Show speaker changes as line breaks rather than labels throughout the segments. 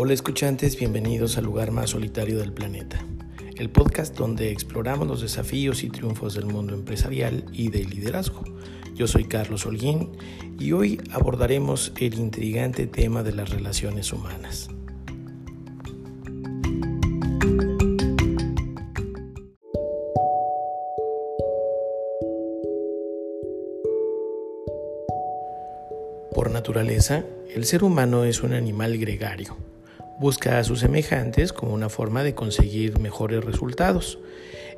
Hola escuchantes, bienvenidos al lugar más solitario del planeta, el podcast donde exploramos los desafíos y triunfos del mundo empresarial y del liderazgo. Yo soy Carlos Holguín y hoy abordaremos el intrigante tema de las relaciones humanas. Por naturaleza, el ser humano es un animal gregario. Busca a sus semejantes como una forma de conseguir mejores resultados.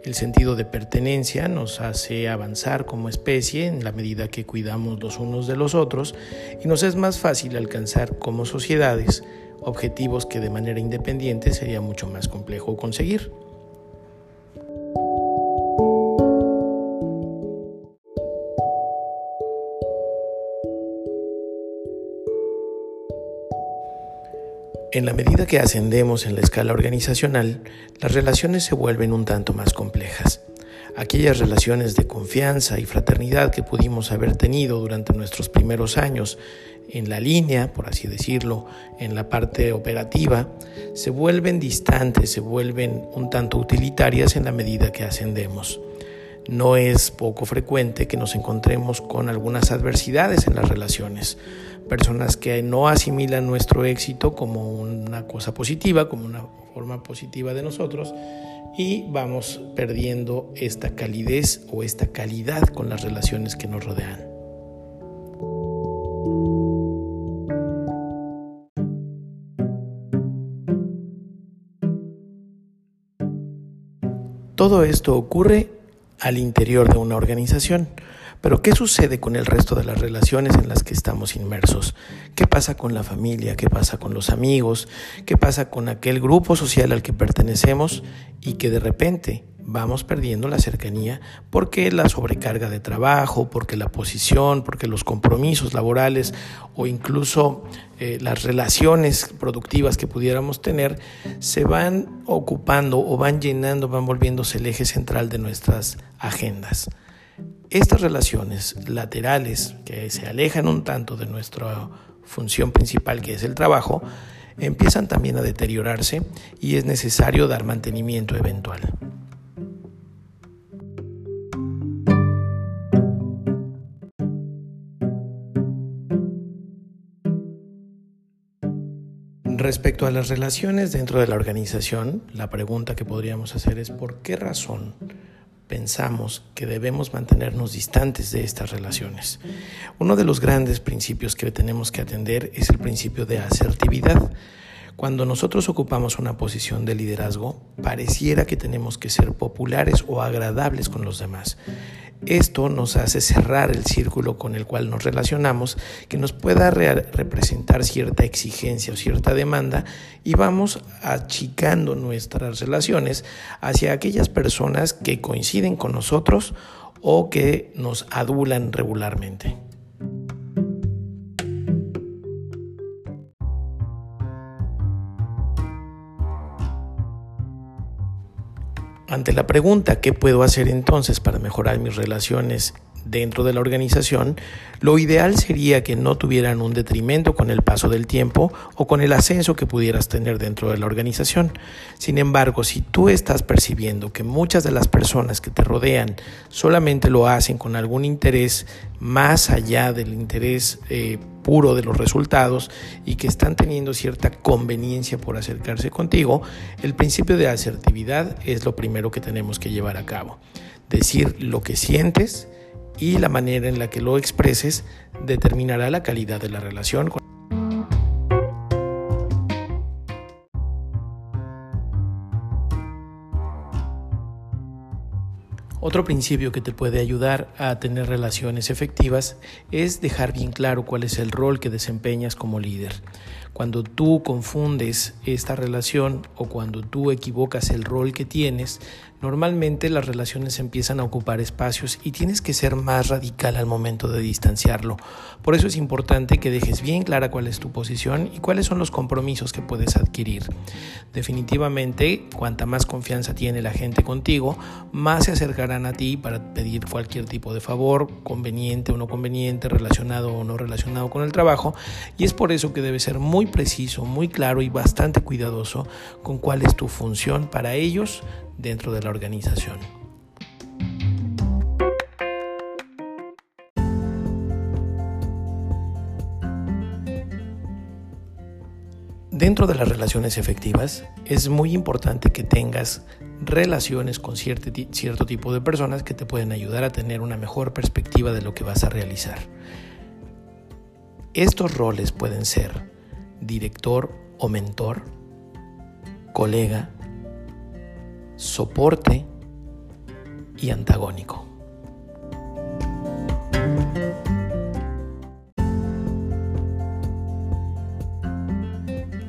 El sentido de pertenencia nos hace avanzar como especie en la medida que cuidamos los unos de los otros y nos es más fácil alcanzar como sociedades objetivos que de manera independiente sería mucho más complejo conseguir. En la medida que ascendemos en la escala organizacional, las relaciones se vuelven un tanto más complejas. Aquellas relaciones de confianza y fraternidad que pudimos haber tenido durante nuestros primeros años en la línea, por así decirlo, en la parte operativa, se vuelven distantes, se vuelven un tanto utilitarias en la medida que ascendemos. No es poco frecuente que nos encontremos con algunas adversidades en las relaciones, personas que no asimilan nuestro éxito como una cosa positiva, como una forma positiva de nosotros, y vamos perdiendo esta calidez o esta calidad con las relaciones que nos rodean. Todo esto ocurre al interior de una organización. Pero ¿qué sucede con el resto de las relaciones en las que estamos inmersos? ¿Qué pasa con la familia? ¿Qué pasa con los amigos? ¿Qué pasa con aquel grupo social al que pertenecemos y que de repente vamos perdiendo la cercanía porque la sobrecarga de trabajo, porque la posición, porque los compromisos laborales o incluso eh, las relaciones productivas que pudiéramos tener se van ocupando o van llenando, van volviéndose el eje central de nuestras agendas. Estas relaciones laterales que se alejan un tanto de nuestra función principal que es el trabajo, empiezan también a deteriorarse y es necesario dar mantenimiento eventual. Respecto a las relaciones dentro de la organización, la pregunta que podríamos hacer es ¿por qué razón pensamos que debemos mantenernos distantes de estas relaciones. Uno de los grandes principios que tenemos que atender es el principio de asertividad. Cuando nosotros ocupamos una posición de liderazgo, pareciera que tenemos que ser populares o agradables con los demás. Esto nos hace cerrar el círculo con el cual nos relacionamos, que nos pueda representar cierta exigencia o cierta demanda y vamos achicando nuestras relaciones hacia aquellas personas que coinciden con nosotros o que nos adulan regularmente. Ante la pregunta ¿qué puedo hacer entonces para mejorar mis relaciones dentro de la organización, lo ideal sería que no tuvieran un detrimento con el paso del tiempo o con el ascenso que pudieras tener dentro de la organización. Sin embargo, si tú estás percibiendo que muchas de las personas que te rodean solamente lo hacen con algún interés más allá del interés eh, puro de los resultados y que están teniendo cierta conveniencia por acercarse contigo, el principio de asertividad es lo primero que tenemos que llevar a cabo. Decir lo que sientes, y la manera en la que lo expreses determinará la calidad de la relación. Otro principio que te puede ayudar a tener relaciones efectivas es dejar bien claro cuál es el rol que desempeñas como líder. Cuando tú confundes esta relación o cuando tú equivocas el rol que tienes, normalmente las relaciones empiezan a ocupar espacios y tienes que ser más radical al momento de distanciarlo. Por eso es importante que dejes bien clara cuál es tu posición y cuáles son los compromisos que puedes adquirir. Definitivamente, cuanta más confianza tiene la gente contigo, más se acercarán a ti para pedir cualquier tipo de favor, conveniente o no conveniente, relacionado o no relacionado con el trabajo, y es por eso que debes ser muy preciso, muy claro y bastante cuidadoso con cuál es tu función para ellos dentro de la organización. Dentro de las relaciones efectivas es muy importante que tengas relaciones con cierto, cierto, tipo de personas que te pueden ayudar a tener una mejor perspectiva de lo que vas a realizar. Estos roles pueden ser director o mentor, colega, soporte y antagónico.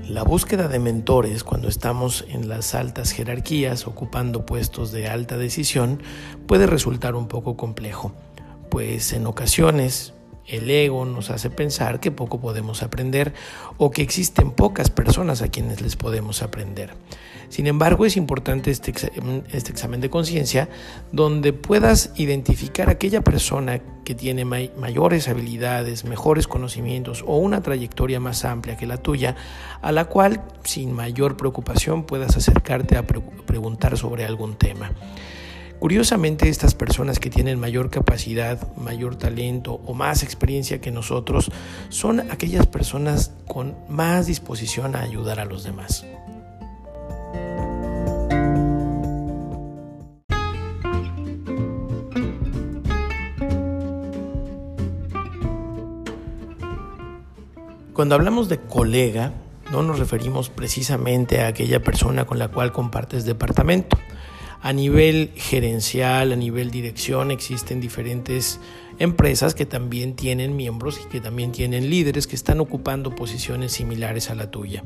La búsqueda de mentores cuando estamos en las altas jerarquías ocupando puestos de alta decisión puede resultar un poco complejo, pues en ocasiones el ego nos hace pensar que poco podemos aprender o que existen pocas personas a quienes les podemos aprender. Sin embargo, es importante este, este examen de conciencia donde puedas identificar aquella persona que tiene mayores habilidades, mejores conocimientos o una trayectoria más amplia que la tuya, a la cual sin mayor preocupación puedas acercarte a preguntar sobre algún tema. Curiosamente, estas personas que tienen mayor capacidad, mayor talento o más experiencia que nosotros son aquellas personas con más disposición a ayudar a los demás. Cuando hablamos de colega, no nos referimos precisamente a aquella persona con la cual compartes departamento. A nivel gerencial, a nivel dirección, existen diferentes empresas que también tienen miembros y que también tienen líderes que están ocupando posiciones similares a la tuya.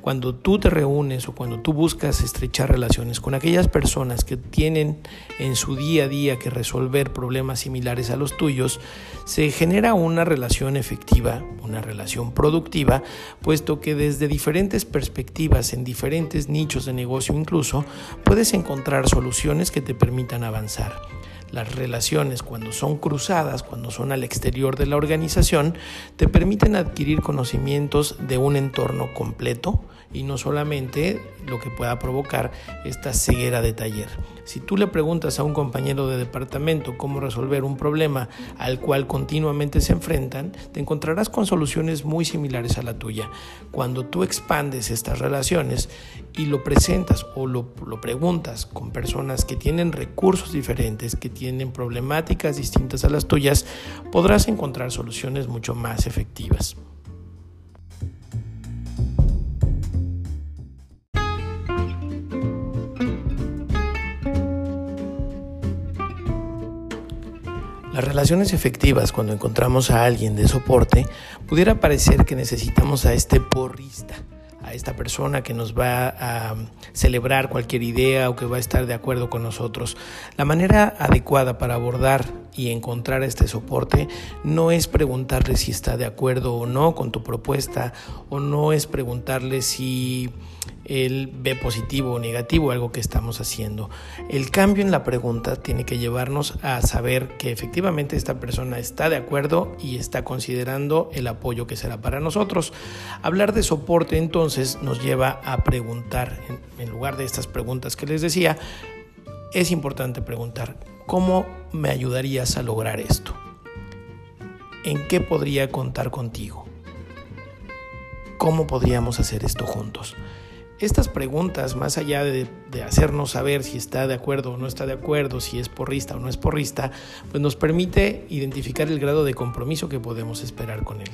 Cuando tú te reúnes o cuando tú buscas estrechar relaciones con aquellas personas que tienen en su día a día que resolver problemas similares a los tuyos, se genera una relación efectiva, una relación productiva, puesto que desde diferentes perspectivas, en diferentes nichos de negocio incluso, puedes encontrar soluciones que te permitan avanzar. Las relaciones cuando son cruzadas, cuando son al exterior de la organización, te permiten adquirir conocimientos de un entorno completo y no solamente lo que pueda provocar esta ceguera de taller. Si tú le preguntas a un compañero de departamento cómo resolver un problema al cual continuamente se enfrentan, te encontrarás con soluciones muy similares a la tuya. Cuando tú expandes estas relaciones y lo presentas o lo, lo preguntas con personas que tienen recursos diferentes, que tienen problemáticas distintas a las tuyas, podrás encontrar soluciones mucho más efectivas. Las relaciones efectivas, cuando encontramos a alguien de soporte, pudiera parecer que necesitamos a este porrista, a esta persona que nos va a celebrar cualquier idea o que va a estar de acuerdo con nosotros. La manera adecuada para abordar y encontrar este soporte no es preguntarle si está de acuerdo o no con tu propuesta o no es preguntarle si él ve positivo o negativo algo que estamos haciendo. El cambio en la pregunta tiene que llevarnos a saber que efectivamente esta persona está de acuerdo y está considerando el apoyo que será para nosotros. Hablar de soporte entonces nos lleva a preguntar, en, lugar de estas preguntas que les decía, es importante preguntar, ¿cómo me ayudarías a lograr esto? ¿En qué podría contar contigo? ¿Cómo podríamos hacer esto juntos? Estas preguntas, más allá de, hacernos saber si está de acuerdo o no está de acuerdo, si es porrista o no es porrista, pues nos permite identificar el grado de compromiso que podemos esperar con él.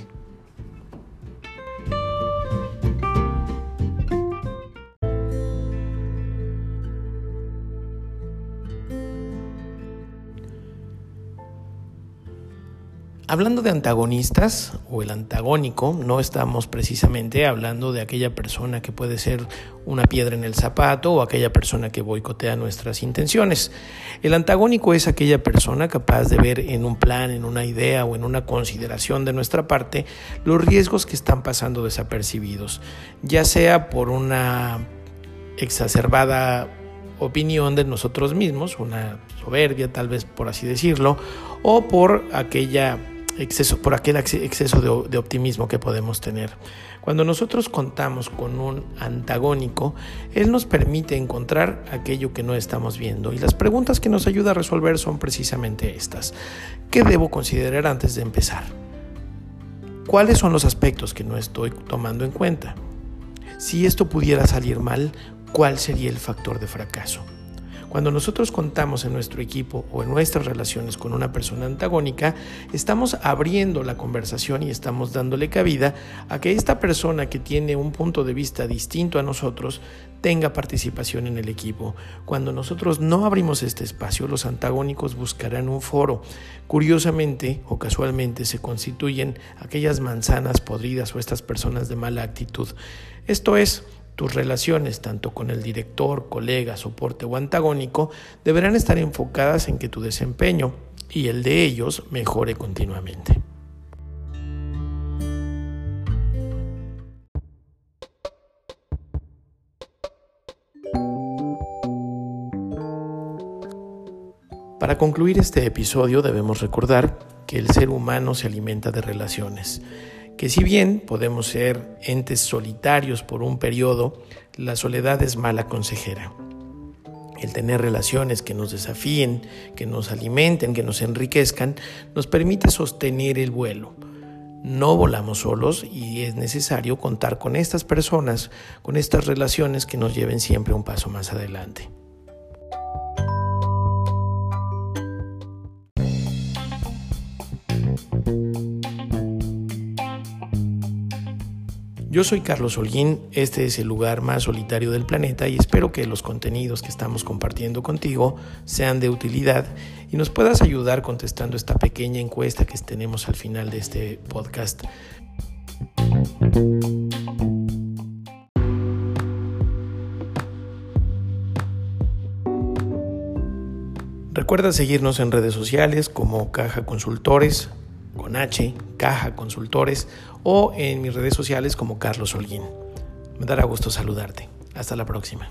Hablando de antagonistas o el antagónico, no estamos precisamente hablando de aquella persona que puede ser una piedra en el zapato o aquella persona que boicotea nuestras intenciones. El antagónico es aquella persona capaz de ver en un plan, en una idea o en una consideración de nuestra parte los riesgos que están pasando desapercibidos, ya sea por una exacerbada opinión de nosotros mismos, una soberbia tal vez por así decirlo, o por aquella exceso, por aquel exceso de, de optimismo que podemos tener. Cuando nosotros contamos con un antagónico, él nos permite encontrar aquello que no estamos viendo y las preguntas que nos ayuda a resolver son precisamente estas. ¿Qué debo considerar antes de empezar? ¿Cuáles son los aspectos que no estoy tomando en cuenta? Si esto pudiera salir mal, ¿cuál sería el factor de fracaso? Cuando nosotros contamos en nuestro equipo o en nuestras relaciones con una persona antagónica, estamos abriendo la conversación y estamos dándole cabida a que esta persona que tiene un punto de vista distinto a nosotros tenga participación en el equipo. Cuando nosotros no abrimos este espacio, los antagónicos buscarán un foro. Curiosamente o casualmente se constituyen aquellas manzanas podridas o estas personas de mala actitud. Esto es, tus relaciones, tanto con el director, colega, soporte o antagónico, deberán estar enfocadas en que tu desempeño y el de ellos mejore continuamente. Para concluir este episodio debemos recordar que el ser humano se alimenta de relaciones que si bien podemos ser entes solitarios por un periodo, la soledad es mala consejera. El tener relaciones que nos desafíen, que nos alimenten, que nos enriquezcan, nos permite sostener el vuelo. No volamos solos y es necesario contar con estas personas, con estas relaciones que nos lleven siempre un paso más adelante. Yo soy Carlos Holguín, este es el lugar más solitario del planeta y espero que los contenidos que estamos compartiendo contigo sean de utilidad y nos puedas ayudar contestando esta pequeña encuesta que tenemos al final de este podcast. Recuerda seguirnos en redes sociales como Caja Consultores, con H, Caja Consultores, o en mis redes sociales como Carlos Holguín. Me dará gusto saludarte. Hasta la próxima.